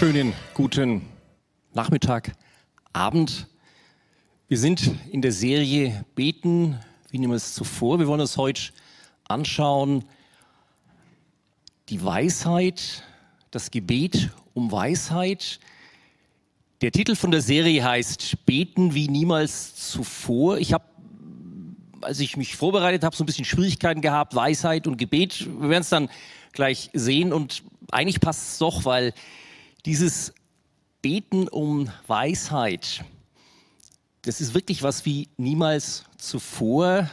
Schönen guten Nachmittag, Abend. Wir sind in der Serie Beten wie niemals zuvor. Wir wollen uns heute anschauen, die Weisheit, das Gebet um Weisheit. Der Titel von der Serie heißt Beten wie niemals zuvor. Ich habe, als ich mich vorbereitet habe, so ein bisschen Schwierigkeiten gehabt, Weisheit und Gebet. Wir werden es dann gleich sehen und eigentlich passt es doch, weil dieses Beten um Weisheit, das ist wirklich was wie niemals zuvor.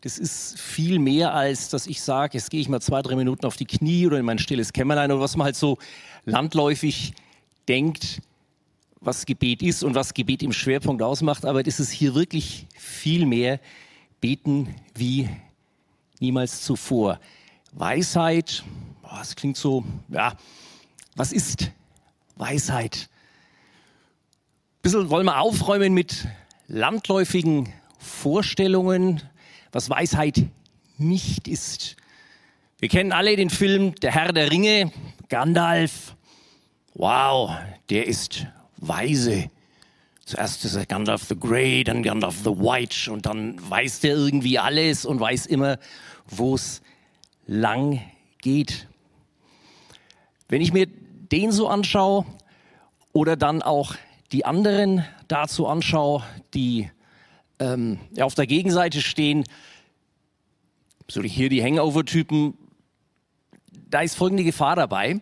Das ist viel mehr als, dass ich sage, jetzt gehe ich mal zwei, drei Minuten auf die Knie oder in mein stilles Kämmerlein oder was man halt so landläufig denkt, was Gebet ist und was Gebet im Schwerpunkt ausmacht. Aber das ist hier wirklich viel mehr Beten wie niemals zuvor. Weisheit, das klingt so, ja, was ist Weisheit. Ein bisschen wollen wir aufräumen mit landläufigen Vorstellungen, was Weisheit nicht ist. Wir kennen alle den Film Der Herr der Ringe, Gandalf. Wow, der ist weise. Zuerst ist er Gandalf the Grey, dann Gandalf the White und dann weiß der irgendwie alles und weiß immer, wo es lang geht. Wenn ich mir den so anschaue oder dann auch die anderen dazu anschaue, die ähm, auf der Gegenseite stehen, so hier die Hangover-Typen, da ist folgende Gefahr dabei,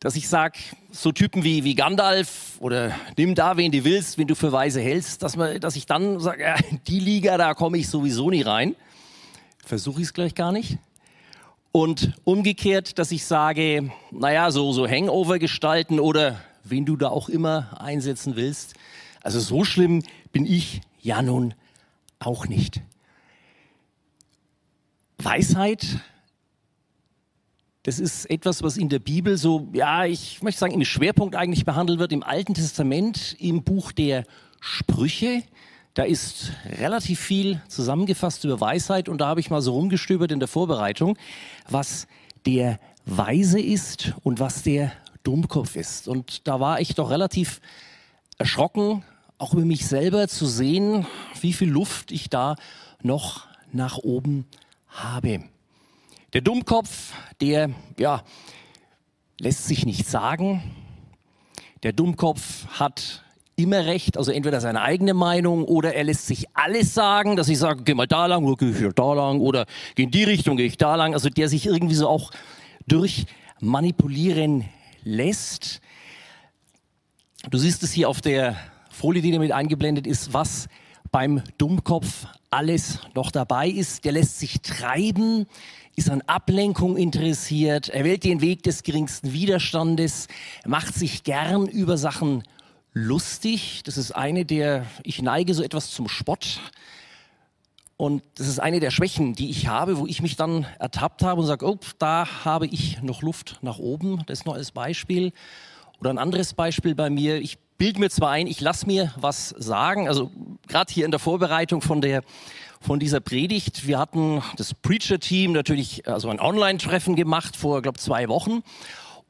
dass ich sage, so Typen wie, wie Gandalf oder nimm da, wen du willst, wenn du für weise hältst, dass, man, dass ich dann sage, ja, die Liga, da komme ich sowieso nie rein. Versuche ich es gleich gar nicht. Und umgekehrt, dass ich sage, naja, so, so Hangover gestalten oder wen du da auch immer einsetzen willst. Also so schlimm bin ich ja nun auch nicht. Weisheit, das ist etwas, was in der Bibel so, ja, ich möchte sagen, im Schwerpunkt eigentlich behandelt wird, im Alten Testament, im Buch der Sprüche. Da ist relativ viel zusammengefasst über Weisheit und da habe ich mal so rumgestöbert in der Vorbereitung, was der Weise ist und was der Dummkopf ist. Und da war ich doch relativ erschrocken, auch über mich selber zu sehen, wie viel Luft ich da noch nach oben habe. Der Dummkopf, der, ja, lässt sich nicht sagen. Der Dummkopf hat immer recht, also entweder seine eigene Meinung oder er lässt sich alles sagen, dass ich sage, geh mal da lang oder geh ich da lang oder geh in die Richtung, geh ich da lang. Also der sich irgendwie so auch durch manipulieren lässt. Du siehst es hier auf der Folie, die damit eingeblendet ist, was beim Dummkopf alles noch dabei ist. Der lässt sich treiben, ist an Ablenkung interessiert, er wählt den Weg des geringsten Widerstandes, macht sich gern über Sachen lustig. Das ist eine der, ich neige so etwas zum Spott. Und das ist eine der Schwächen, die ich habe, wo ich mich dann ertappt habe und sage, oh, da habe ich noch Luft nach oben. Das noch als Beispiel. Oder ein anderes Beispiel bei mir. Ich bilde mir zwar ein, ich lasse mir was sagen. Also gerade hier in der Vorbereitung von der von dieser Predigt. Wir hatten das Preacher-Team natürlich also ein Online-Treffen gemacht vor, glaube zwei Wochen.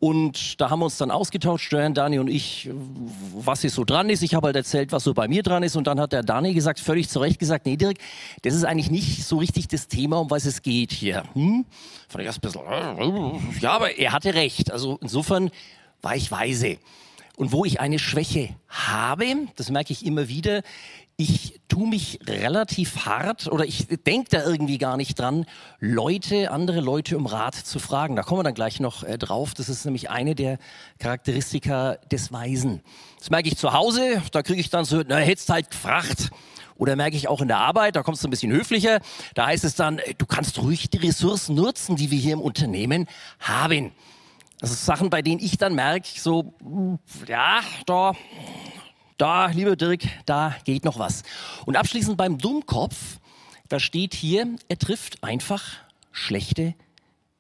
Und da haben wir uns dann ausgetauscht, Joanne, Dani und ich, was hier so dran ist. Ich habe halt erzählt, was so bei mir dran ist. Und dann hat der Dani gesagt, völlig zu Recht gesagt, nee, Dirk, das ist eigentlich nicht so richtig das Thema, um was es geht hier. Hm? Fand ich erst ein bisschen, äh, ja, aber er hatte recht. Also insofern war ich weise. Und wo ich eine Schwäche habe, das merke ich immer wieder, ich tue mich relativ hart oder ich denke da irgendwie gar nicht dran, Leute, andere Leute um Rat zu fragen. Da kommen wir dann gleich noch äh, drauf. Das ist nämlich eine der Charakteristika des Weisen. Das merke ich zu Hause, da kriege ich dann so, na, hättest halt gefragt. Oder merke ich auch in der Arbeit, da kommst du ein bisschen höflicher. Da heißt es dann, du kannst ruhig die Ressourcen nutzen, die wir hier im Unternehmen haben. Also Sachen, bei denen ich dann merke, so, ja, da da, lieber Dirk, da geht noch was. Und abschließend beim Dummkopf, da steht hier, er trifft einfach schlechte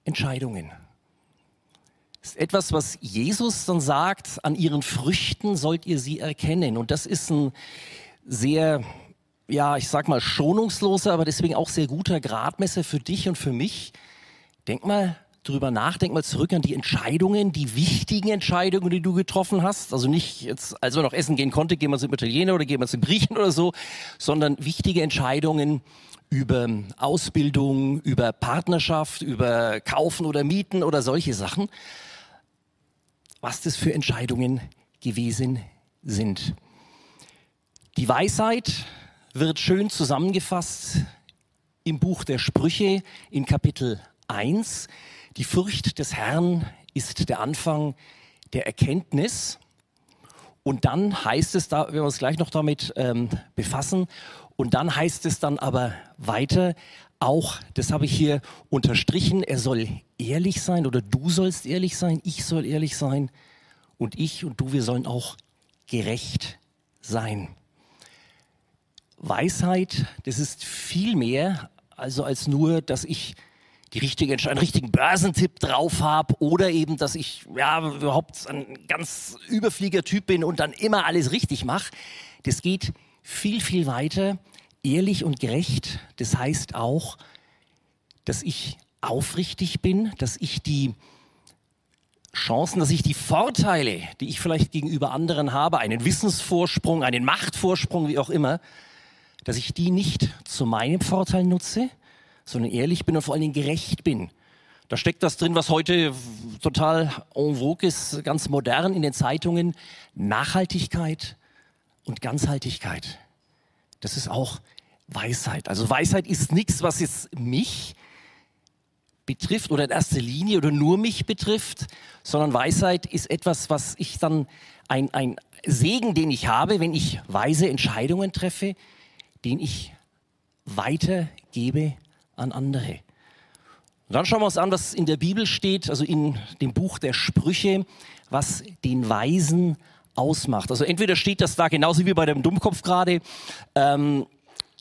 Entscheidungen. Das ist etwas, was Jesus dann sagt, an ihren Früchten sollt ihr sie erkennen. Und das ist ein sehr, ja, ich sag mal, schonungsloser, aber deswegen auch sehr guter Gradmesser für dich und für mich. Denk mal drüber nach, denk mal zurück an die Entscheidungen, die wichtigen Entscheidungen, die du getroffen hast. Also nicht jetzt, als man noch essen gehen konnte, gehen wir zum Italiener oder gehen wir zum Griechen oder so, sondern wichtige Entscheidungen über Ausbildung, über Partnerschaft, über Kaufen oder Mieten oder solche Sachen. Was das für Entscheidungen gewesen sind. Die Weisheit wird schön zusammengefasst im Buch der Sprüche in Kapitel 1. Die Furcht des Herrn ist der Anfang der Erkenntnis. Und dann heißt es, da werden wir uns gleich noch damit ähm, befassen, und dann heißt es dann aber weiter, auch, das habe ich hier unterstrichen, er soll ehrlich sein oder du sollst ehrlich sein, ich soll ehrlich sein und ich und du, wir sollen auch gerecht sein. Weisheit, das ist viel mehr also als nur, dass ich die richtige, einen richtigen Börsentipp drauf habe oder eben, dass ich ja überhaupt ein ganz Überflieger-Typ bin und dann immer alles richtig mache. Das geht viel, viel weiter. Ehrlich und gerecht, das heißt auch, dass ich aufrichtig bin, dass ich die Chancen, dass ich die Vorteile, die ich vielleicht gegenüber anderen habe, einen Wissensvorsprung, einen Machtvorsprung, wie auch immer, dass ich die nicht zu meinem Vorteil nutze, sondern ehrlich bin und vor allen Dingen gerecht bin. Da steckt das drin, was heute total en vogue ist, ganz modern in den Zeitungen. Nachhaltigkeit und Ganzhaltigkeit. Das ist auch Weisheit. Also Weisheit ist nichts, was jetzt mich betrifft oder in erster Linie oder nur mich betrifft, sondern Weisheit ist etwas, was ich dann, ein, ein Segen, den ich habe, wenn ich weise Entscheidungen treffe, den ich weitergebe an andere. Und dann schauen wir uns an, was in der Bibel steht, also in dem Buch der Sprüche, was den Weisen ausmacht. Also entweder steht das da genauso wie bei dem Dummkopf gerade, ähm,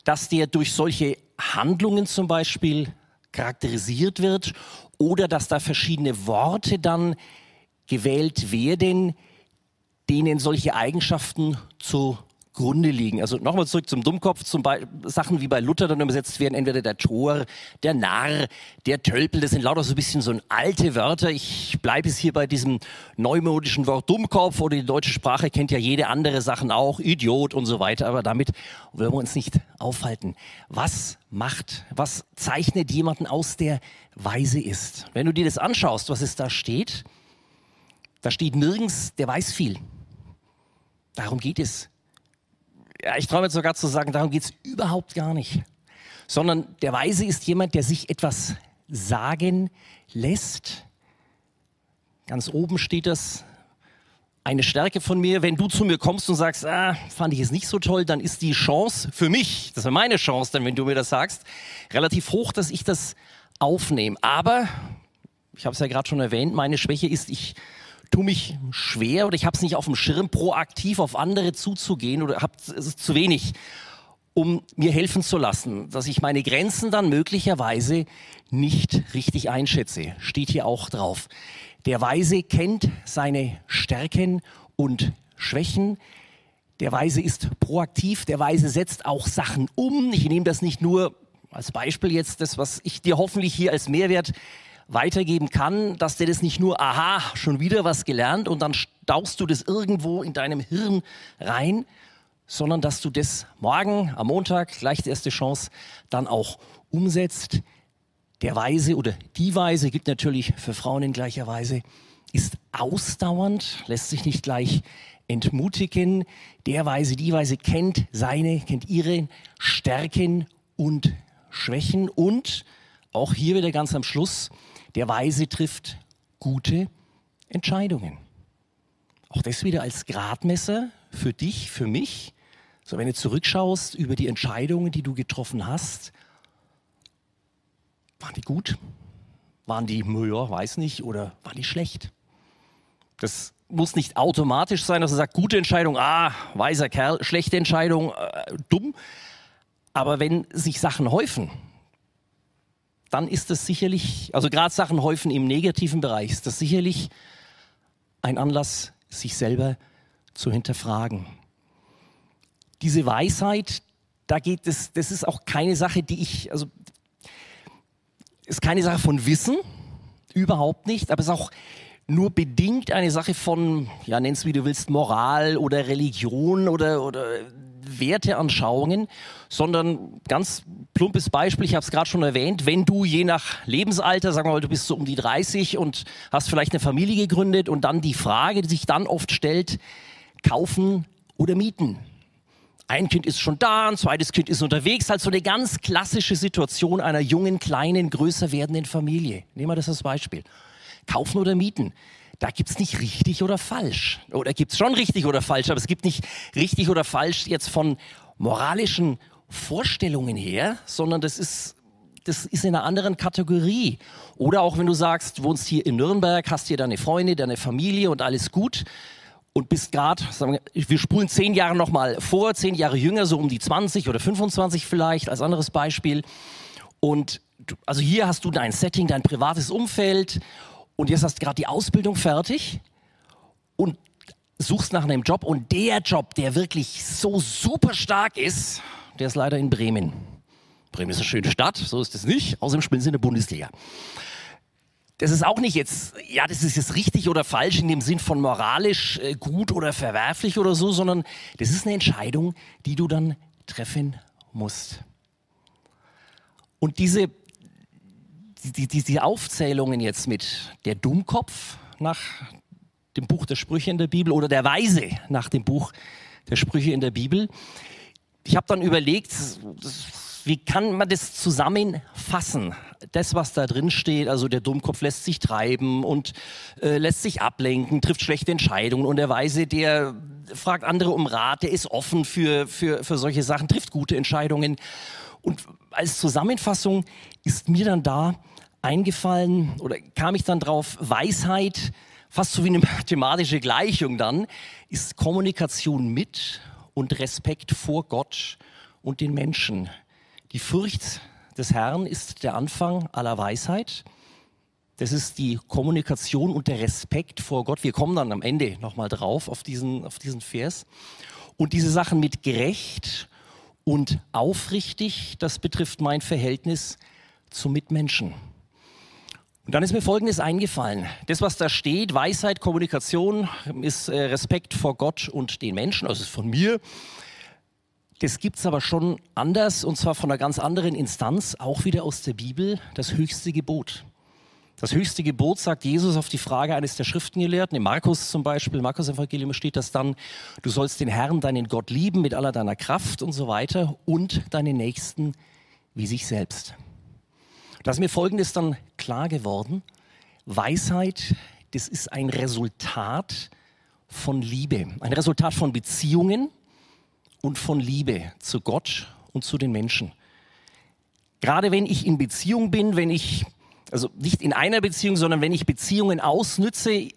dass der durch solche Handlungen zum Beispiel charakterisiert wird oder dass da verschiedene Worte dann gewählt werden, denen solche Eigenschaften zu Grunde liegen. Also nochmal zurück zum Dummkopf, zum Be Sachen wie bei Luther dann übersetzt werden, entweder der Tor, der Narr, der Tölpel, das sind lauter so ein bisschen so alte Wörter. Ich bleibe es hier bei diesem neumodischen Wort Dummkopf oder die deutsche Sprache kennt ja jede andere Sachen auch, Idiot und so weiter, aber damit wollen wir uns nicht aufhalten. Was macht, was zeichnet jemanden aus, der weise ist? Wenn du dir das anschaust, was es da steht, da steht nirgends, der weiß viel. Darum geht es ja, ich traue mir sogar zu sagen, darum geht es überhaupt gar nicht. Sondern der Weise ist jemand, der sich etwas sagen lässt. Ganz oben steht das, eine Stärke von mir, wenn du zu mir kommst und sagst, ah, fand ich es nicht so toll, dann ist die Chance für mich, das wäre meine Chance, dann wenn du mir das sagst, relativ hoch, dass ich das aufnehme. Aber, ich habe es ja gerade schon erwähnt, meine Schwäche ist, ich tue mich schwer oder ich habe es nicht auf dem Schirm, proaktiv auf andere zuzugehen oder habe es zu wenig, um mir helfen zu lassen, dass ich meine Grenzen dann möglicherweise nicht richtig einschätze. Steht hier auch drauf. Der Weise kennt seine Stärken und Schwächen. Der Weise ist proaktiv, der Weise setzt auch Sachen um. Ich nehme das nicht nur als Beispiel jetzt, das, was ich dir hoffentlich hier als Mehrwert weitergeben kann, dass der das nicht nur, aha, schon wieder was gelernt und dann staust du das irgendwo in deinem Hirn rein, sondern dass du das morgen, am Montag, gleich die erste Chance, dann auch umsetzt. Der Weise oder die Weise gilt natürlich für Frauen in gleicher Weise, ist ausdauernd, lässt sich nicht gleich entmutigen. Der Weise, die Weise kennt seine, kennt ihre Stärken und Schwächen und auch hier wieder ganz am Schluss, der Weise trifft gute Entscheidungen. Auch das wieder als Gradmesser für dich, für mich. So, wenn du zurückschaust über die Entscheidungen, die du getroffen hast, waren die gut? Waren die, ja, weiß nicht, oder waren die schlecht? Das muss nicht automatisch sein, dass er sagt, gute Entscheidung, ah, weiser Kerl, schlechte Entscheidung, äh, dumm. Aber wenn sich Sachen häufen, dann ist das sicherlich, also gerade Sachen häufen im negativen Bereich, ist das sicherlich ein Anlass, sich selber zu hinterfragen. Diese Weisheit, da geht es, das ist auch keine Sache, die ich, also ist keine Sache von Wissen, Überhaupt nicht, aber es ist auch nur bedingt eine Sache von, ja, nenn's wie du willst, Moral oder Religion oder, oder Werteanschauungen, sondern ganz plumpes Beispiel, ich habe es gerade schon erwähnt, wenn du je nach Lebensalter, sagen wir mal, du bist so um die 30 und hast vielleicht eine Familie gegründet und dann die Frage, die sich dann oft stellt, kaufen oder mieten? Ein Kind ist schon da, ein zweites Kind ist unterwegs, halt so eine ganz klassische Situation einer jungen, kleinen, größer werdenden Familie. Nehmen wir das als Beispiel. Kaufen oder mieten da gibt's nicht richtig oder falsch. Oder gibt's schon richtig oder falsch, aber es gibt nicht richtig oder falsch jetzt von moralischen Vorstellungen her, sondern das ist das ist in einer anderen Kategorie. Oder auch wenn du sagst, wohnst hier in Nürnberg, hast hier deine Freunde, deine Familie und alles gut und bist gerade, wir spulen zehn Jahre nochmal vor, zehn Jahre jünger, so um die 20 oder 25 vielleicht, als anderes Beispiel. Und also hier hast du dein Setting, dein privates Umfeld und jetzt hast du gerade die Ausbildung fertig und suchst nach einem Job und der Job, der wirklich so super stark ist, der ist leider in Bremen. Bremen ist eine schöne Stadt, so ist es nicht. Außerdem spielen sie in der Bundesliga. Das ist auch nicht jetzt, ja, das ist jetzt richtig oder falsch in dem Sinn von moralisch äh, gut oder verwerflich oder so, sondern das ist eine Entscheidung, die du dann treffen musst. Und diese die, die, die Aufzählungen jetzt mit der Dummkopf nach dem Buch der Sprüche in der Bibel oder der Weise nach dem Buch der Sprüche in der Bibel. Ich habe dann überlegt, wie kann man das zusammenfassen? Das, was da drin steht, also der Dummkopf lässt sich treiben und äh, lässt sich ablenken, trifft schlechte Entscheidungen und der Weise, der fragt andere um Rat, der ist offen für, für, für solche Sachen, trifft gute Entscheidungen. Und als Zusammenfassung ist mir dann da eingefallen oder kam ich dann drauf, Weisheit, fast so wie eine mathematische Gleichung dann, ist Kommunikation mit und Respekt vor Gott und den Menschen. Die Furcht des Herrn ist der Anfang aller Weisheit. Das ist die Kommunikation und der Respekt vor Gott. Wir kommen dann am Ende nochmal drauf auf diesen, auf diesen Vers. Und diese Sachen mit gerecht und aufrichtig, das betrifft mein Verhältnis zu Mitmenschen. Und dann ist mir Folgendes eingefallen. Das, was da steht, Weisheit, Kommunikation, ist äh, Respekt vor Gott und den Menschen, also von mir. Das gibt es aber schon anders, und zwar von einer ganz anderen Instanz, auch wieder aus der Bibel, das höchste Gebot. Das höchste Gebot sagt Jesus auf die Frage eines der Schriftengelehrten, in Markus zum Beispiel, im Markus-Evangelium steht das dann, du sollst den Herrn, deinen Gott lieben mit aller deiner Kraft und so weiter und deinen Nächsten wie sich selbst. Da ist mir Folgendes dann klar geworden. Weisheit, das ist ein Resultat von Liebe, ein Resultat von Beziehungen und von Liebe zu Gott und zu den Menschen. Gerade wenn ich in Beziehung bin, wenn ich also nicht in einer Beziehung, sondern wenn ich Beziehungen ausnütze,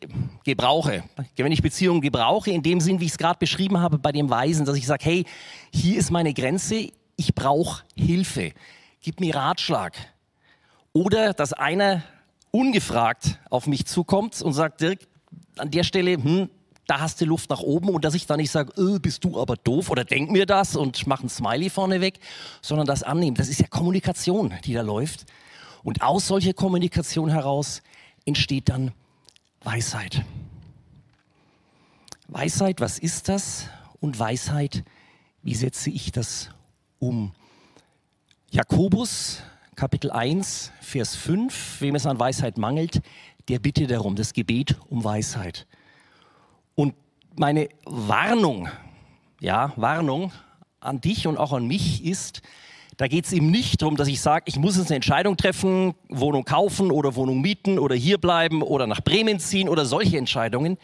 gebrauche. Wenn ich Beziehungen gebrauche, in dem Sinn, wie ich es gerade beschrieben habe bei dem Weisen, dass ich sage, hey, hier ist meine Grenze, ich brauche Hilfe, gib mir Ratschlag. Oder dass einer ungefragt auf mich zukommt und sagt, Dirk, an der Stelle, hm, da hast du Luft nach oben und dass ich dann nicht sage, öh, bist du aber doof oder denk mir das und mach ein Smiley vorne weg, sondern das annehmen. Das ist ja Kommunikation, die da läuft. Und aus solcher Kommunikation heraus entsteht dann Weisheit. Weisheit, was ist das? Und Weisheit, wie setze ich das um? Jakobus, Kapitel 1, Vers 5, wem es an Weisheit mangelt, der bitte darum, das Gebet um Weisheit. Und meine Warnung, ja, Warnung an dich und auch an mich ist, da geht es ihm nicht darum, dass ich sage, ich muss jetzt eine Entscheidung treffen, Wohnung kaufen oder Wohnung mieten oder hier bleiben oder nach Bremen ziehen oder solche Entscheidungen.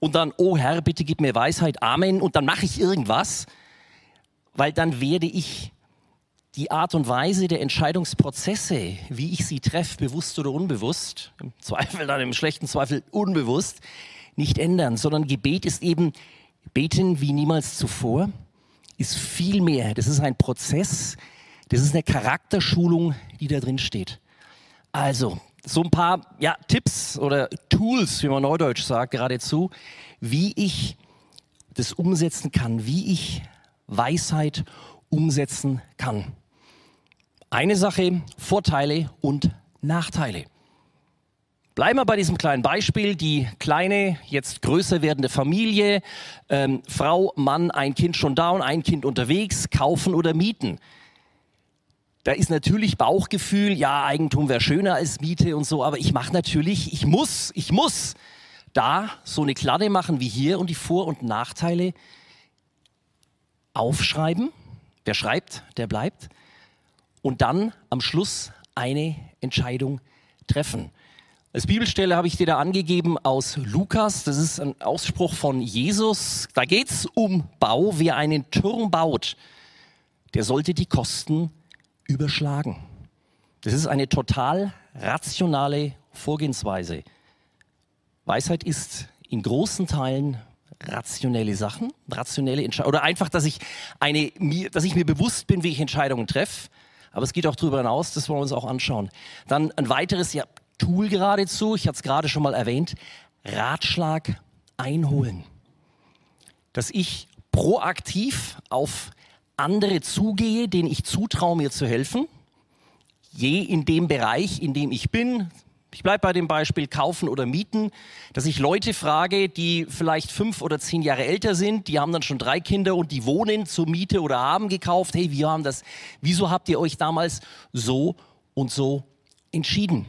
Und dann, oh Herr, bitte gib mir Weisheit, Amen. Und dann mache ich irgendwas, weil dann werde ich die Art und Weise der Entscheidungsprozesse, wie ich sie treffe, bewusst oder unbewusst, im Zweifel dann im schlechten Zweifel unbewusst, nicht ändern, sondern Gebet ist eben beten wie niemals zuvor, ist viel mehr. Das ist ein Prozess, das ist eine Charakterschulung, die da drin steht. Also, so ein paar ja, Tipps oder Tools, wie man neudeutsch sagt, geradezu, wie ich das umsetzen kann, wie ich Weisheit umsetzen kann. Eine Sache, Vorteile und Nachteile. Bleiben wir bei diesem kleinen Beispiel. Die kleine, jetzt größer werdende Familie, ähm, Frau, Mann, ein Kind schon da und ein Kind unterwegs, kaufen oder mieten. Da ist natürlich Bauchgefühl, ja, Eigentum wäre schöner als Miete und so, aber ich mache natürlich, ich muss, ich muss da so eine Kladde machen wie hier und die Vor- und Nachteile aufschreiben. Wer schreibt, der bleibt. Und dann am Schluss eine Entscheidung treffen. Als Bibelstelle habe ich dir da angegeben aus Lukas. Das ist ein Ausspruch von Jesus. Da geht es um Bau. Wer einen Turm baut, der sollte die Kosten überschlagen. Das ist eine total rationale Vorgehensweise. Weisheit ist in großen Teilen rationelle Sachen, rationelle Entscheidungen oder einfach, dass ich, eine, dass ich mir bewusst bin, wie ich Entscheidungen treffe. Aber es geht auch darüber hinaus, das wollen wir uns auch anschauen. Dann ein weiteres ja, Tool geradezu, ich hatte es gerade schon mal erwähnt, Ratschlag einholen. Dass ich proaktiv auf andere zugehe, denen ich zutraue, mir zu helfen, je in dem Bereich, in dem ich bin, ich bleibe bei dem Beispiel kaufen oder mieten, dass ich Leute frage, die vielleicht fünf oder zehn Jahre älter sind, die haben dann schon drei Kinder und die wohnen zur Miete oder haben gekauft. Hey, wir haben das. Wieso habt ihr euch damals so und so entschieden?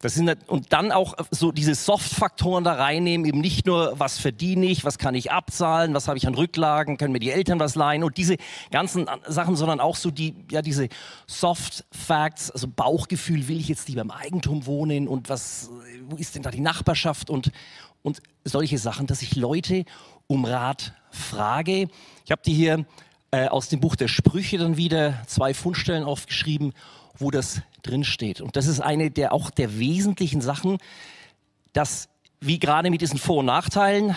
Das sind, und dann auch so diese Soft-Faktoren da reinnehmen, eben nicht nur, was verdiene ich, was kann ich abzahlen, was habe ich an Rücklagen, können mir die Eltern was leihen und diese ganzen Sachen, sondern auch so die, ja, diese Soft-Facts, also Bauchgefühl, will ich jetzt lieber im Eigentum wohnen und was, wo ist denn da die Nachbarschaft und, und solche Sachen, dass ich Leute um Rat frage. Ich habe die hier äh, aus dem Buch der Sprüche dann wieder zwei Fundstellen aufgeschrieben wo das drinsteht. Und das ist eine der auch der wesentlichen Sachen, dass wie gerade mit diesen Vor- und Nachteilen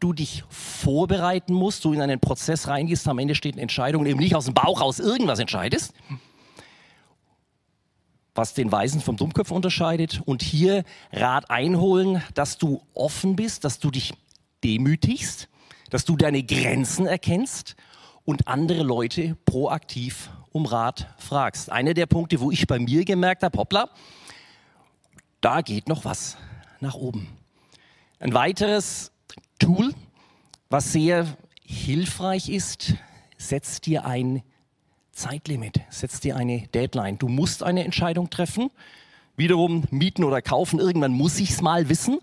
du dich vorbereiten musst, du in einen Prozess reingehst, am Ende steht eine Entscheidung eben nicht aus dem Bauch raus irgendwas entscheidest, was den Weisen vom Dummkopf unterscheidet und hier Rat einholen, dass du offen bist, dass du dich demütigst, dass du deine Grenzen erkennst und andere Leute proaktiv um Rat fragst. Einer der Punkte, wo ich bei mir gemerkt habe, hoppla, da geht noch was nach oben. Ein weiteres Tool, was sehr hilfreich ist, setzt dir ein Zeitlimit, setzt dir eine Deadline. Du musst eine Entscheidung treffen. Wiederum mieten oder kaufen, irgendwann muss ich es mal wissen.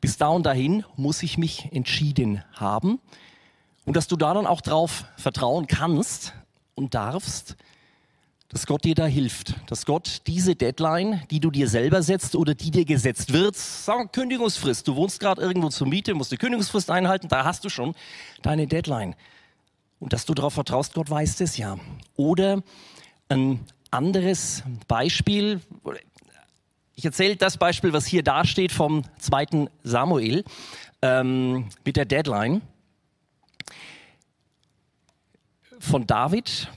Bis da und dahin muss ich mich entschieden haben. Und dass du da dann auch drauf vertrauen kannst und darfst, dass Gott dir da hilft, dass Gott diese Deadline, die du dir selber setzt oder die dir gesetzt wird, sagen Kündigungsfrist, du wohnst gerade irgendwo zur Miete, musst die Kündigungsfrist einhalten, da hast du schon deine Deadline. Und dass du darauf vertraust, Gott weiß das ja. Oder ein anderes Beispiel, ich erzähle das Beispiel, was hier dasteht vom zweiten Samuel ähm, mit der Deadline von David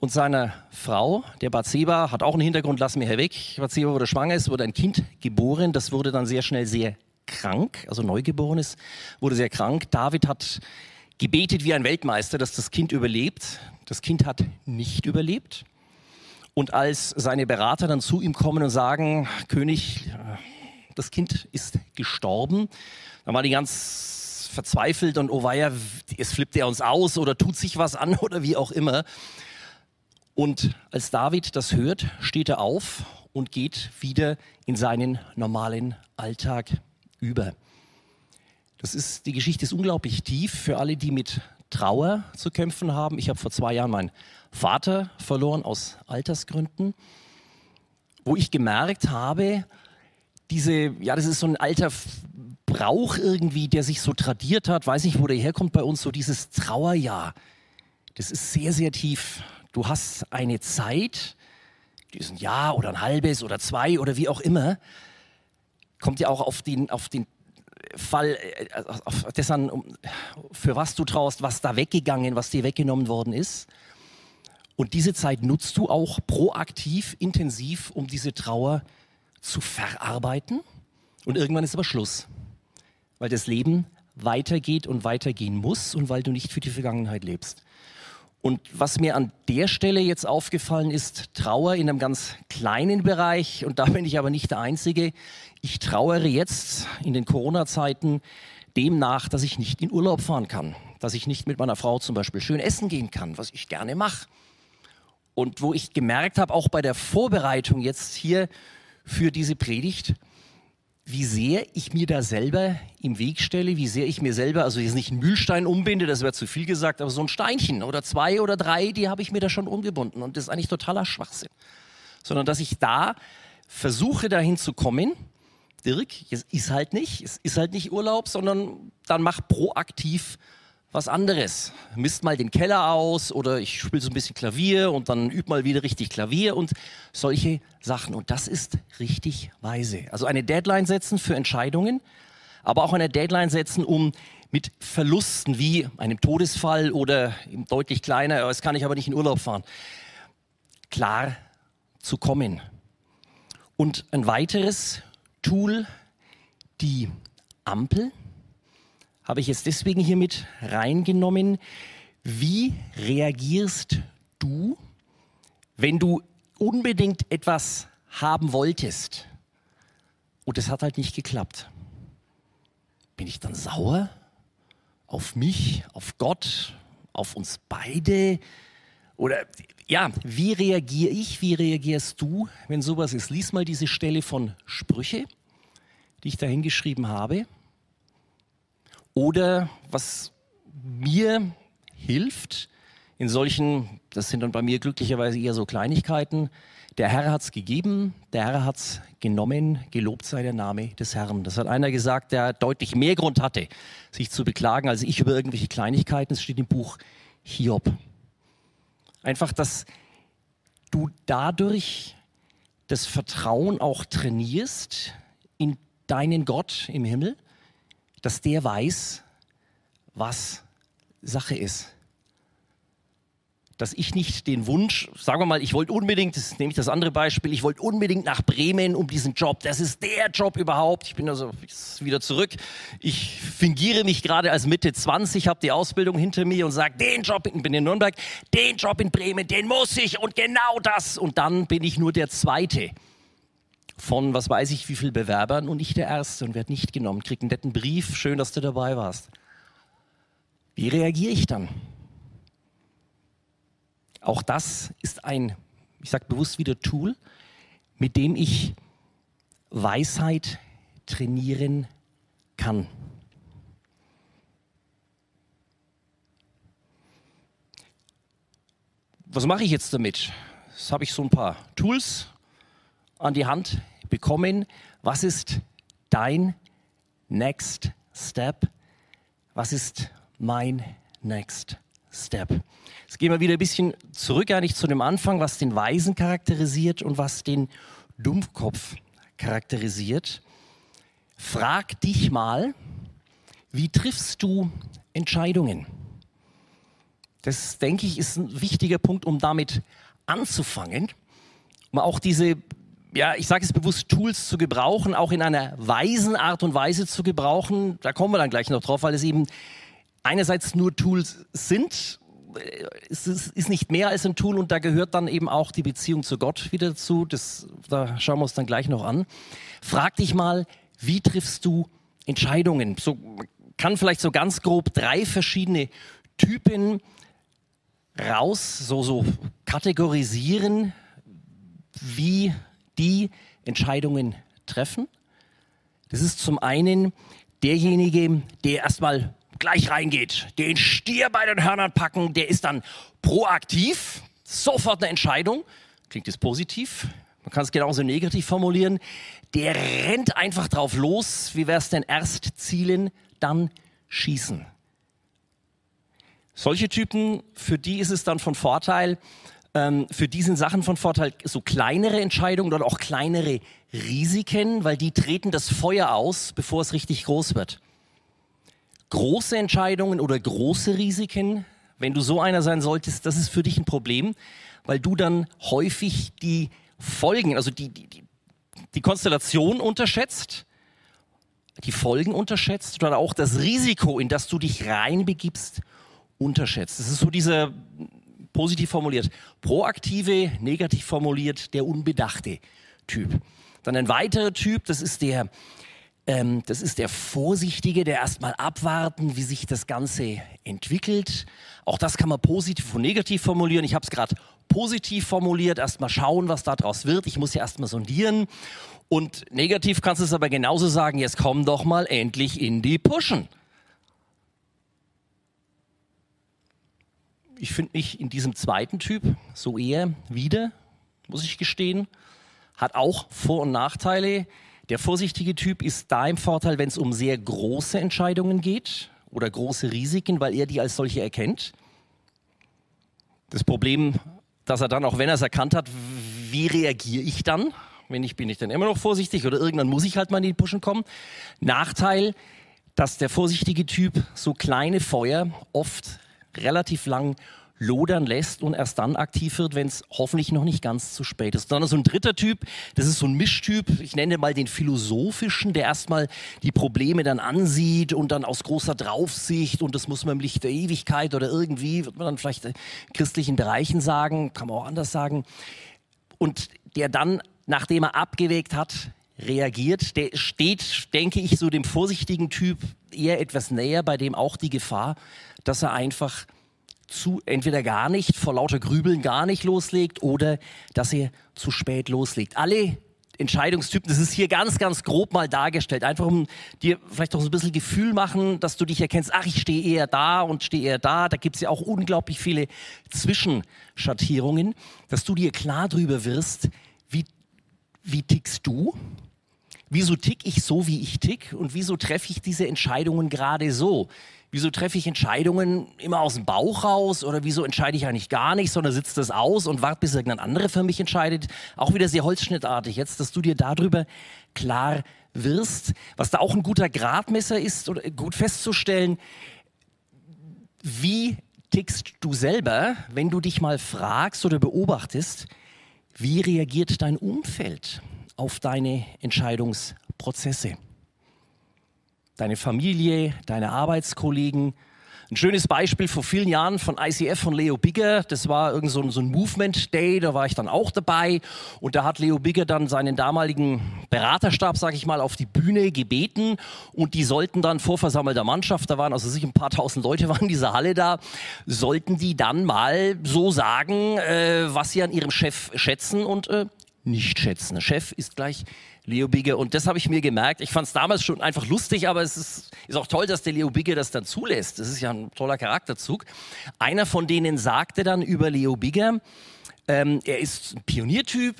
und seiner Frau, der Bathseba, hat auch einen Hintergrund, lass mir herweg. Bathseba wurde schwanger, es wurde ein Kind geboren, das wurde dann sehr schnell sehr krank, also Neugeborenes wurde sehr krank. David hat gebetet wie ein Weltmeister, dass das Kind überlebt. Das Kind hat nicht überlebt. Und als seine Berater dann zu ihm kommen und sagen, König, das Kind ist gestorben, dann war die ganz verzweifelt und oh weia, es flippt er uns aus oder tut sich was an oder wie auch immer. Und als David das hört, steht er auf und geht wieder in seinen normalen Alltag über. Das ist, die Geschichte ist unglaublich tief für alle, die mit Trauer zu kämpfen haben. Ich habe vor zwei Jahren meinen Vater verloren aus Altersgründen, wo ich gemerkt habe, diese, ja, das ist so ein alter Brauch irgendwie, der sich so tradiert hat, weiß nicht, wo der herkommt bei uns, so dieses Trauerjahr. Das ist sehr, sehr tief. Du hast eine Zeit, die ist ein Jahr oder ein halbes oder zwei oder wie auch immer, kommt ja auch auf den, auf den Fall, äh, auf dessen, für was du traust, was da weggegangen, was dir weggenommen worden ist. Und diese Zeit nutzt du auch proaktiv, intensiv, um diese Trauer zu verarbeiten. Und irgendwann ist aber Schluss, weil das Leben weitergeht und weitergehen muss und weil du nicht für die Vergangenheit lebst. Und was mir an der Stelle jetzt aufgefallen ist, Trauer in einem ganz kleinen Bereich, und da bin ich aber nicht der Einzige. Ich trauere jetzt in den Corona-Zeiten demnach, dass ich nicht in Urlaub fahren kann, dass ich nicht mit meiner Frau zum Beispiel schön essen gehen kann, was ich gerne mache. Und wo ich gemerkt habe, auch bei der Vorbereitung jetzt hier für diese Predigt, wie sehr ich mir da selber im Weg stelle, wie sehr ich mir selber, also jetzt nicht einen Mühlstein umbinde, das wäre zu viel gesagt, aber so ein Steinchen oder zwei oder drei, die habe ich mir da schon umgebunden. Und das ist eigentlich totaler Schwachsinn. Sondern dass ich da versuche, dahin zu kommen, Dirk, es ist halt nicht, es ist halt nicht Urlaub, sondern dann mach proaktiv was anderes. Misst mal den Keller aus oder ich spiele so ein bisschen Klavier und dann üb mal wieder richtig Klavier und solche Sachen. Und das ist richtig weise. Also eine Deadline setzen für Entscheidungen, aber auch eine Deadline setzen, um mit Verlusten wie einem Todesfall oder deutlich kleiner, es kann ich aber nicht in Urlaub fahren, klar zu kommen. Und ein weiteres Tool, die Ampel habe ich jetzt deswegen hier mit reingenommen. Wie reagierst du, wenn du unbedingt etwas haben wolltest und es hat halt nicht geklappt? Bin ich dann sauer auf mich, auf Gott, auf uns beide? Oder ja, wie reagiere ich, wie reagierst du, wenn sowas ist? Lies mal diese Stelle von Sprüche, die ich da hingeschrieben habe. Oder was mir hilft in solchen, das sind dann bei mir glücklicherweise eher so Kleinigkeiten, der Herr hat es gegeben, der Herr hat es genommen, gelobt sei der Name des Herrn. Das hat einer gesagt, der deutlich mehr Grund hatte, sich zu beklagen, als ich über irgendwelche Kleinigkeiten. Es steht im Buch Hiob. Einfach, dass du dadurch das Vertrauen auch trainierst in deinen Gott im Himmel dass der weiß, was Sache ist. Dass ich nicht den Wunsch, sagen wir mal, ich wollte unbedingt, das nehme ich das andere Beispiel, ich wollte unbedingt nach Bremen um diesen Job. Das ist der Job überhaupt. Ich bin also wieder zurück. Ich fingiere mich gerade als Mitte 20, habe die Ausbildung hinter mir und sage, den Job, ich bin in Nürnberg, den Job in Bremen, den muss ich und genau das. Und dann bin ich nur der Zweite von was weiß ich wie viel Bewerbern und nicht der Erste und werde nicht genommen, kriege einen netten Brief, schön, dass du dabei warst. Wie reagiere ich dann? Auch das ist ein, ich sage bewusst wieder Tool, mit dem ich Weisheit trainieren kann. Was mache ich jetzt damit? Jetzt habe ich so ein paar Tools an die Hand bekommen. Was ist dein Next Step? Was ist mein Next Step? Jetzt gehen wir wieder ein bisschen zurück eigentlich zu dem Anfang, was den Weisen charakterisiert und was den Dumpfkopf charakterisiert. Frag dich mal, wie triffst du Entscheidungen? Das, denke ich, ist ein wichtiger Punkt, um damit anzufangen, um auch diese ja, ich sage es bewusst, Tools zu gebrauchen, auch in einer weisen Art und Weise zu gebrauchen. Da kommen wir dann gleich noch drauf, weil es eben einerseits nur Tools sind. Es ist nicht mehr als ein Tool und da gehört dann eben auch die Beziehung zu Gott wieder dazu. Das, da schauen wir uns dann gleich noch an. Frag dich mal, wie triffst du Entscheidungen? So kann vielleicht so ganz grob drei verschiedene Typen raus, so, so kategorisieren, wie die Entscheidungen treffen. Das ist zum einen derjenige, der erstmal gleich reingeht, den Stier bei den Hörnern packen, der ist dann proaktiv, sofort eine Entscheidung. Klingt jetzt positiv, man kann es genauso negativ formulieren. Der rennt einfach drauf los. Wie wäre es denn erst zielen, dann schießen? Solche Typen, für die ist es dann von Vorteil, ähm, für diesen Sachen von Vorteil so kleinere Entscheidungen oder auch kleinere Risiken, weil die treten das Feuer aus, bevor es richtig groß wird. Große Entscheidungen oder große Risiken, wenn du so einer sein solltest, das ist für dich ein Problem, weil du dann häufig die Folgen, also die, die, die, Konstellation unterschätzt, die Folgen unterschätzt oder auch das Risiko, in das du dich reinbegibst, unterschätzt. Das ist so dieser positiv formuliert proaktive, negativ formuliert der unbedachte Typ. Dann ein weiterer Typ, das ist der, ähm, das ist der Vorsichtige, der erstmal abwarten, wie sich das Ganze entwickelt. Auch das kann man positiv und negativ formulieren. Ich habe es gerade positiv formuliert, erstmal schauen, was daraus wird. Ich muss ja erstmal sondieren. Und negativ kannst du es aber genauso sagen, jetzt komm doch mal endlich in die Pushen. Ich finde mich in diesem zweiten Typ so eher wieder, muss ich gestehen. Hat auch Vor- und Nachteile. Der vorsichtige Typ ist da im Vorteil, wenn es um sehr große Entscheidungen geht oder große Risiken, weil er die als solche erkennt. Das Problem, dass er dann, auch wenn er es erkannt hat, wie reagiere ich dann? Wenn ich bin ich dann immer noch vorsichtig oder irgendwann muss ich halt mal in die Puschen kommen. Nachteil, dass der vorsichtige Typ so kleine Feuer oft relativ lang lodern lässt und erst dann aktiv wird, wenn es hoffentlich noch nicht ganz zu spät ist. Dann so ein dritter Typ, das ist so ein Mischtyp, ich nenne mal den philosophischen, der erstmal die Probleme dann ansieht und dann aus großer Draufsicht und das muss man im Licht der Ewigkeit oder irgendwie, wird man dann vielleicht in christlichen Bereichen sagen, kann man auch anders sagen, und der dann, nachdem er abgewägt hat, reagiert, der steht, denke ich, so dem vorsichtigen Typ eher etwas näher, bei dem auch die Gefahr, dass er einfach zu, entweder gar nicht, vor lauter Grübeln gar nicht loslegt oder dass er zu spät loslegt. Alle Entscheidungstypen, das ist hier ganz, ganz grob mal dargestellt, einfach um dir vielleicht auch so ein bisschen Gefühl machen, dass du dich erkennst, ach, ich stehe eher da und stehe eher da. Da gibt es ja auch unglaublich viele Zwischenschattierungen, dass du dir klar drüber wirst, wie, wie tickst du? Wieso tick ich so, wie ich tick? Und wieso treffe ich diese Entscheidungen gerade so? Wieso treffe ich Entscheidungen immer aus dem Bauch raus oder wieso entscheide ich eigentlich gar nicht, sondern sitze das aus und warte, bis irgendein anderer für mich entscheidet? Auch wieder sehr holzschnittartig jetzt, dass du dir darüber klar wirst. Was da auch ein guter Gradmesser ist oder gut festzustellen, wie tickst du selber, wenn du dich mal fragst oder beobachtest, wie reagiert dein Umfeld auf deine Entscheidungsprozesse? Deine Familie, deine Arbeitskollegen. Ein schönes Beispiel vor vielen Jahren von ICF von Leo Bigger. Das war irgend so ein, so ein Movement Day, da war ich dann auch dabei. Und da hat Leo Bigger dann seinen damaligen Beraterstab, sag ich mal, auf die Bühne gebeten. Und die sollten dann vor versammelter Mannschaft, da waren also sicher ein paar tausend Leute waren in dieser Halle da, sollten die dann mal so sagen, äh, was sie an ihrem Chef schätzen und äh, nicht schätzen. Chef ist gleich Leo Bigge. Und das habe ich mir gemerkt. Ich fand es damals schon einfach lustig, aber es ist, ist auch toll, dass der Leo Bigge das dann zulässt. Das ist ja ein toller Charakterzug. Einer von denen sagte dann über Leo Bigge, ähm, er ist ein Pioniertyp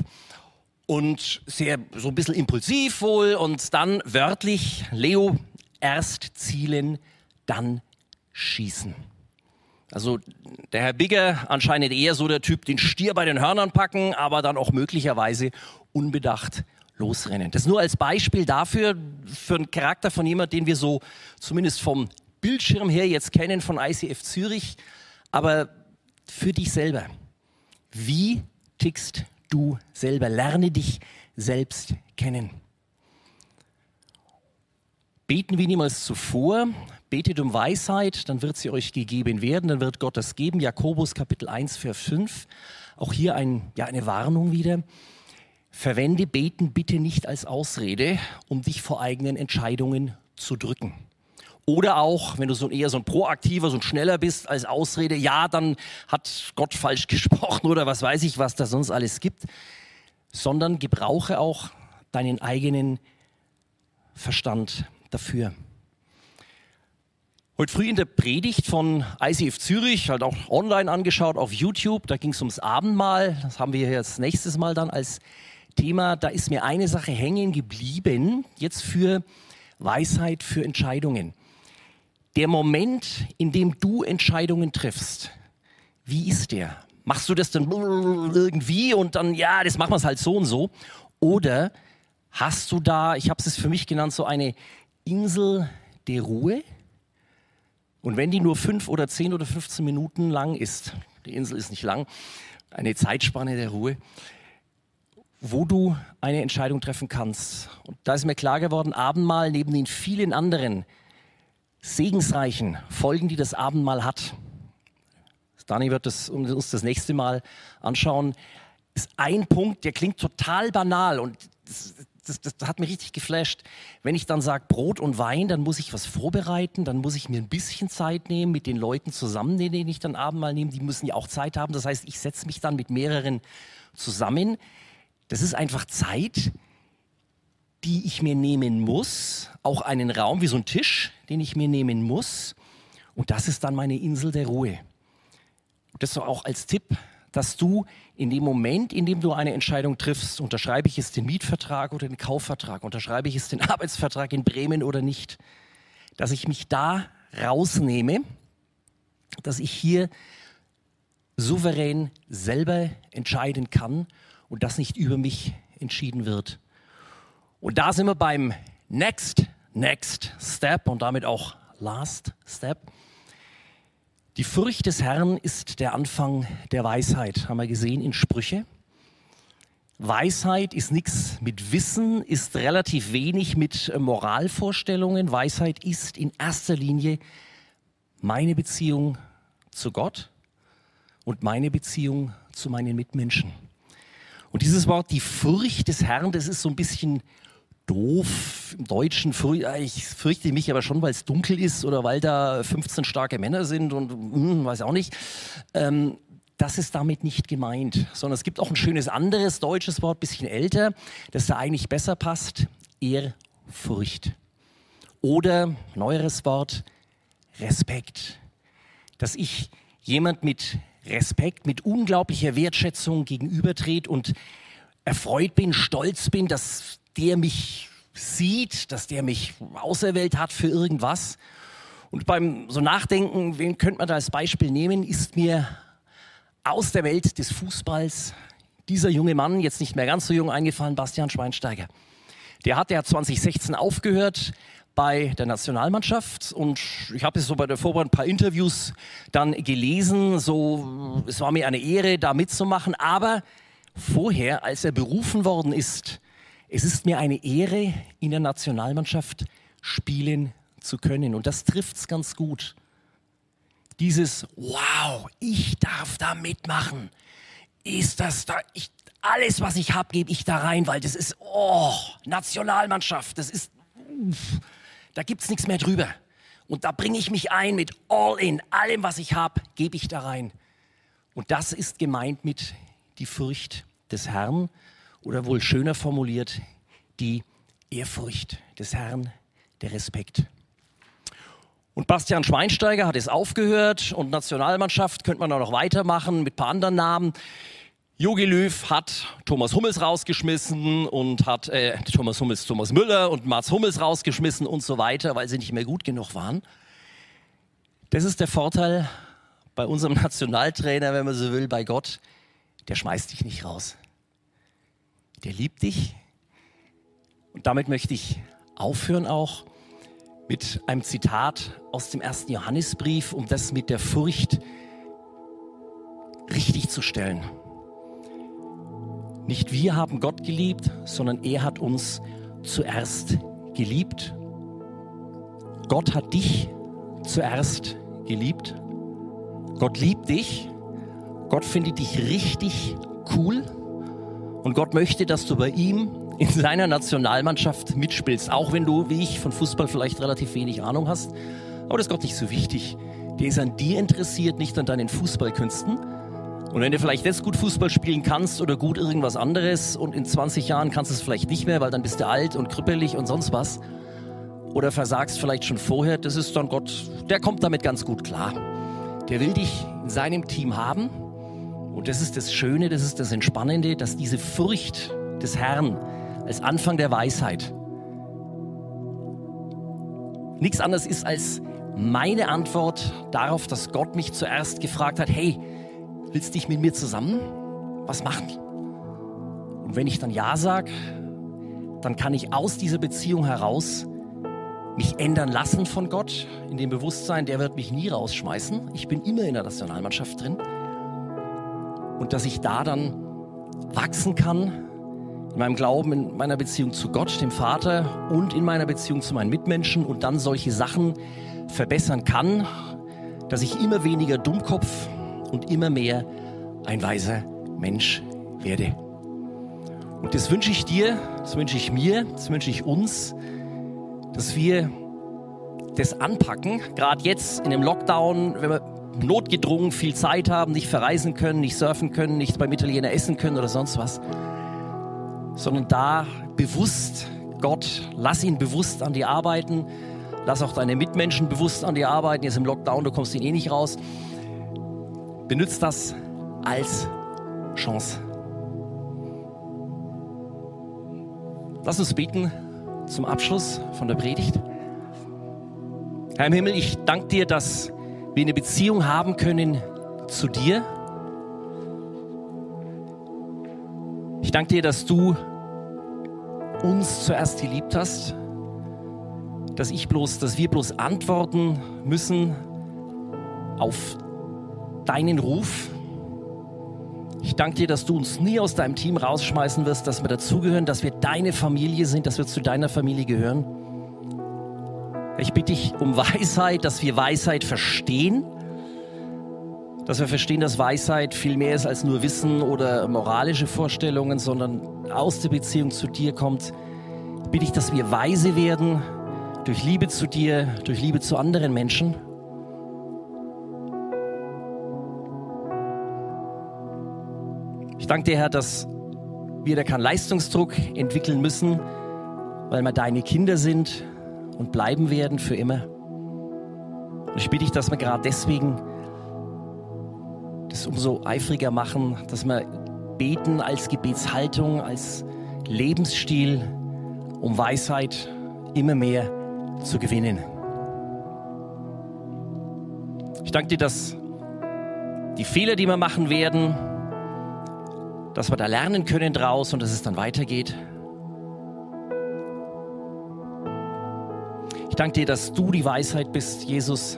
und sehr so ein bisschen impulsiv wohl und dann wörtlich Leo erst zielen, dann schießen. Also der Herr Bigger anscheinend eher so der Typ, den Stier bei den Hörnern packen, aber dann auch möglicherweise unbedacht losrennen. Das nur als Beispiel dafür, für einen Charakter von jemand, den wir so zumindest vom Bildschirm her jetzt kennen von ICF Zürich, aber für dich selber. Wie tickst du selber? Lerne dich selbst kennen. Beten wie niemals zuvor. Betet um Weisheit, dann wird sie euch gegeben werden, dann wird Gott das geben. Jakobus Kapitel 1, Vers 5. Auch hier ein, ja, eine Warnung wieder. Verwende Beten bitte nicht als Ausrede, um dich vor eigenen Entscheidungen zu drücken. Oder auch, wenn du so eher so ein proaktiver, so ein schneller bist als Ausrede, ja, dann hat Gott falsch gesprochen oder was weiß ich, was da sonst alles gibt, sondern gebrauche auch deinen eigenen Verstand dafür. Heute früh in der Predigt von ICF Zürich, halt auch online angeschaut auf YouTube, da ging es ums Abendmahl. Das haben wir jetzt nächstes Mal dann als Thema, da ist mir eine Sache hängen geblieben, jetzt für Weisheit, für Entscheidungen. Der Moment, in dem du Entscheidungen triffst, wie ist der? Machst du das dann irgendwie und dann, ja, das machen wir es halt so und so? Oder hast du da, ich habe es für mich genannt, so eine Insel der Ruhe? Und wenn die nur fünf oder zehn oder 15 Minuten lang ist, die Insel ist nicht lang, eine Zeitspanne der Ruhe, wo du eine Entscheidung treffen kannst. Und da ist mir klar geworden, Abendmahl neben den vielen anderen segensreichen Folgen, die das Abendmahl hat, Dani wird das, uns das nächste Mal anschauen, ist ein Punkt, der klingt total banal und das, das, das, hat mich richtig geflasht. Wenn ich dann sage Brot und Wein, dann muss ich was vorbereiten, dann muss ich mir ein bisschen Zeit nehmen mit den Leuten zusammen, denen ich dann Abendmahl nehme. Die müssen ja auch Zeit haben. Das heißt, ich setze mich dann mit mehreren zusammen. Das ist einfach Zeit, die ich mir nehmen muss. Auch einen Raum wie so ein Tisch, den ich mir nehmen muss. Und das ist dann meine Insel der Ruhe. Das so auch als Tipp, dass du in dem Moment, in dem du eine Entscheidung triffst, unterschreibe ich es den Mietvertrag oder den Kaufvertrag, unterschreibe ich es den Arbeitsvertrag in Bremen oder nicht, dass ich mich da rausnehme, dass ich hier souverän selber entscheiden kann und das nicht über mich entschieden wird. Und da sind wir beim Next, Next Step und damit auch Last Step. Die Furcht des Herrn ist der Anfang der Weisheit, haben wir gesehen in Sprüche. Weisheit ist nichts mit Wissen, ist relativ wenig mit Moralvorstellungen. Weisheit ist in erster Linie meine Beziehung zu Gott und meine Beziehung zu meinen Mitmenschen. Und dieses Wort, die Furcht des Herrn, das ist so ein bisschen doof. Im Deutschen ich fürchte mich aber schon, weil es dunkel ist oder weil da 15 starke Männer sind und hm, weiß auch nicht. Ähm, das ist damit nicht gemeint, sondern es gibt auch ein schönes anderes deutsches Wort, bisschen älter, das da eigentlich besser passt. Ehrfurcht. Oder neueres Wort, Respekt. Dass ich jemand mit Respekt, mit unglaublicher Wertschätzung gegenübertrete und erfreut bin, stolz bin, dass der mich sieht, dass der mich auserwählt hat für irgendwas. Und beim so Nachdenken, wen könnte man da als Beispiel nehmen, ist mir aus der Welt des Fußballs dieser junge Mann, jetzt nicht mehr ganz so jung eingefallen, Bastian Schweinsteiger. Der hat ja 2016 aufgehört bei der Nationalmannschaft und ich habe es so bei der Vorbereitung ein paar Interviews dann gelesen, so es war mir eine Ehre da mitzumachen, aber vorher, als er berufen worden ist, es ist mir eine Ehre, in der Nationalmannschaft spielen zu können. Und das trifft es ganz gut. Dieses, wow, ich darf da mitmachen. Ist das da, ich, alles, was ich habe, gebe ich da rein, weil das ist, oh, Nationalmannschaft, das ist, uff, da gibt es nichts mehr drüber. Und da bringe ich mich ein mit all in, allem, was ich habe, gebe ich da rein. Und das ist gemeint mit die Furcht des Herrn oder wohl schöner formuliert, die Ehrfurcht des Herrn, der Respekt. Und Bastian Schweinsteiger hat es aufgehört und Nationalmannschaft könnte man auch noch weitermachen mit ein paar anderen Namen. Jogi Löw hat Thomas Hummels rausgeschmissen und hat äh, Thomas Hummels, Thomas Müller und Mats Hummels rausgeschmissen und so weiter, weil sie nicht mehr gut genug waren. Das ist der Vorteil bei unserem Nationaltrainer, wenn man so will, bei Gott. Der schmeißt dich nicht raus der liebt dich. Und damit möchte ich aufhören auch mit einem Zitat aus dem ersten Johannesbrief, um das mit der Furcht richtig zu stellen. Nicht wir haben Gott geliebt, sondern er hat uns zuerst geliebt. Gott hat dich zuerst geliebt. Gott liebt dich. Gott findet dich richtig cool. Und Gott möchte, dass du bei ihm in seiner Nationalmannschaft mitspielst, auch wenn du, wie ich, von Fußball vielleicht relativ wenig Ahnung hast. Aber das ist Gott nicht so wichtig. Der ist an dir interessiert, nicht an deinen Fußballkünsten. Und wenn du vielleicht jetzt gut Fußball spielen kannst oder gut irgendwas anderes und in 20 Jahren kannst du es vielleicht nicht mehr, weil dann bist du alt und krüppelig und sonst was. Oder versagst vielleicht schon vorher, das ist dann Gott, der kommt damit ganz gut klar. Der will dich in seinem Team haben und das ist das Schöne, das ist das Entspannende, dass diese Furcht des Herrn als Anfang der Weisheit nichts anderes ist als meine Antwort darauf, dass Gott mich zuerst gefragt hat, hey, willst du dich mit mir zusammen was machen? Und wenn ich dann Ja sage, dann kann ich aus dieser Beziehung heraus mich ändern lassen von Gott, in dem Bewusstsein, der wird mich nie rausschmeißen. Ich bin immer in der Nationalmannschaft drin und dass ich da dann wachsen kann in meinem Glauben, in meiner Beziehung zu Gott, dem Vater und in meiner Beziehung zu meinen Mitmenschen und dann solche Sachen verbessern kann, dass ich immer weniger Dummkopf und immer mehr ein weiser Mensch werde. Und das wünsche ich dir, das wünsche ich mir, das wünsche ich uns, dass wir das anpacken, gerade jetzt in dem Lockdown, wenn wir notgedrungen viel Zeit haben, nicht verreisen können, nicht surfen können, nicht beim Italiener essen können oder sonst was, sondern da bewusst Gott, lass ihn bewusst an dir arbeiten, lass auch deine Mitmenschen bewusst an dir arbeiten. Jetzt im Lockdown, du kommst ihn eh nicht raus. Benützt das als Chance. Lass uns beten zum Abschluss von der Predigt. Herr im Himmel, ich danke dir, dass wir eine Beziehung haben können zu dir. Ich danke dir, dass du uns zuerst geliebt hast, dass ich bloß, dass wir bloß antworten müssen auf deinen Ruf, ich danke dir, dass du uns nie aus deinem Team rausschmeißen wirst, dass wir dazugehören, dass wir deine Familie sind, dass wir zu deiner Familie gehören. Ich bitte dich um Weisheit, dass wir Weisheit verstehen, dass wir verstehen, dass Weisheit viel mehr ist als nur Wissen oder moralische Vorstellungen, sondern aus der Beziehung zu dir kommt. Ich bitte dich, dass wir weise werden durch Liebe zu dir, durch Liebe zu anderen Menschen. Danke dir, Herr, dass wir da keinen Leistungsdruck entwickeln müssen, weil wir deine Kinder sind und bleiben werden für immer. Und ich bitte dich, dass wir gerade deswegen das umso eifriger machen, dass wir beten als Gebetshaltung, als Lebensstil, um Weisheit immer mehr zu gewinnen. Ich danke dir, dass die Fehler, die wir machen werden, dass wir da lernen können draus und dass es dann weitergeht. Ich danke dir, dass du die Weisheit bist, Jesus,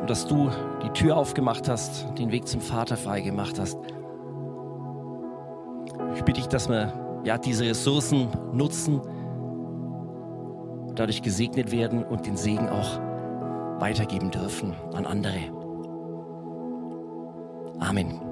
und dass du die Tür aufgemacht hast, den Weg zum Vater frei gemacht hast. Ich bitte dich, dass wir ja, diese Ressourcen nutzen, dadurch gesegnet werden und den Segen auch weitergeben dürfen an andere. Amen.